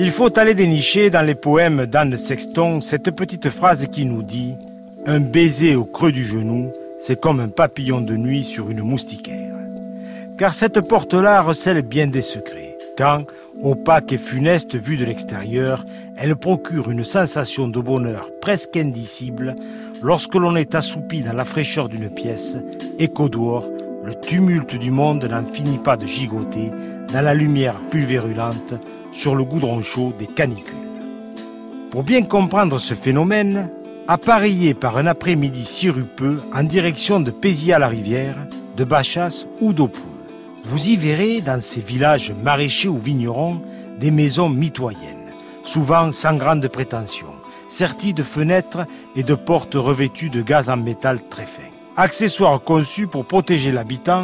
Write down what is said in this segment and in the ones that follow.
Il faut aller dénicher dans les poèmes d'Anne Sexton cette petite phrase qui nous dit Un baiser au creux du genou, c'est comme un papillon de nuit sur une moustiquaire. Car cette porte-là recèle bien des secrets. Quand, opaque et funeste vue de l'extérieur, elle procure une sensation de bonheur presque indicible lorsque l'on est assoupi dans la fraîcheur d'une pièce et qu'au dehors, le tumulte du monde n'en finit pas de gigoter dans la lumière pulvérulente sur le goudron chaud des canicules. Pour bien comprendre ce phénomène, appareillé par un après-midi sirupeux en direction de Pézy-à-la-Rivière, de Bachas ou d'Aupoul. Vous y verrez dans ces villages maraîchers ou vignerons des maisons mitoyennes, souvent sans grande prétention, serties de fenêtres et de portes revêtues de gaz en métal très fin. Accessoires conçus pour protéger l'habitant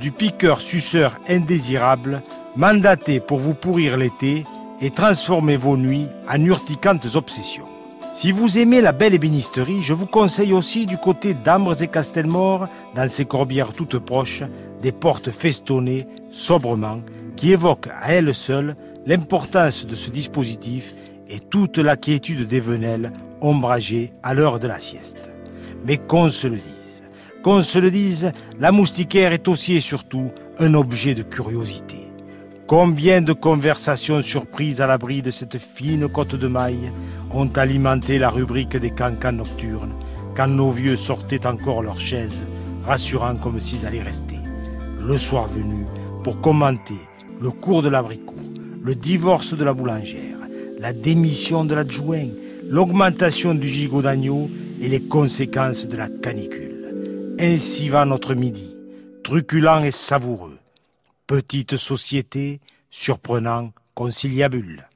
du piqueur suceur indésirable, mandaté pour vous pourrir l'été et transformer vos nuits en urticantes obsessions. Si vous aimez la belle ébénisterie, je vous conseille aussi du côté d'Ambres et Castelmore, dans ces corbières toutes proches, des portes festonnées, sobrement, qui évoquent à elles seules l'importance de ce dispositif et toute la quiétude des venelles ombragées à l'heure de la sieste. Mais qu'on se le dise, qu'on se le dise, la moustiquaire est aussi et surtout un objet de curiosité. Combien de conversations surprises à l'abri de cette fine côte de maille ont alimenté la rubrique des cancans nocturnes quand nos vieux sortaient encore leurs chaises, rassurant comme s'ils allaient rester. Le soir venu, pour commenter le cours de l'abricot, le divorce de la boulangère, la démission de l'adjoint, l'augmentation du gigot d'agneau et les conséquences de la canicule. Ainsi va notre midi, truculent et savoureux Petite société, surprenant, conciliabule.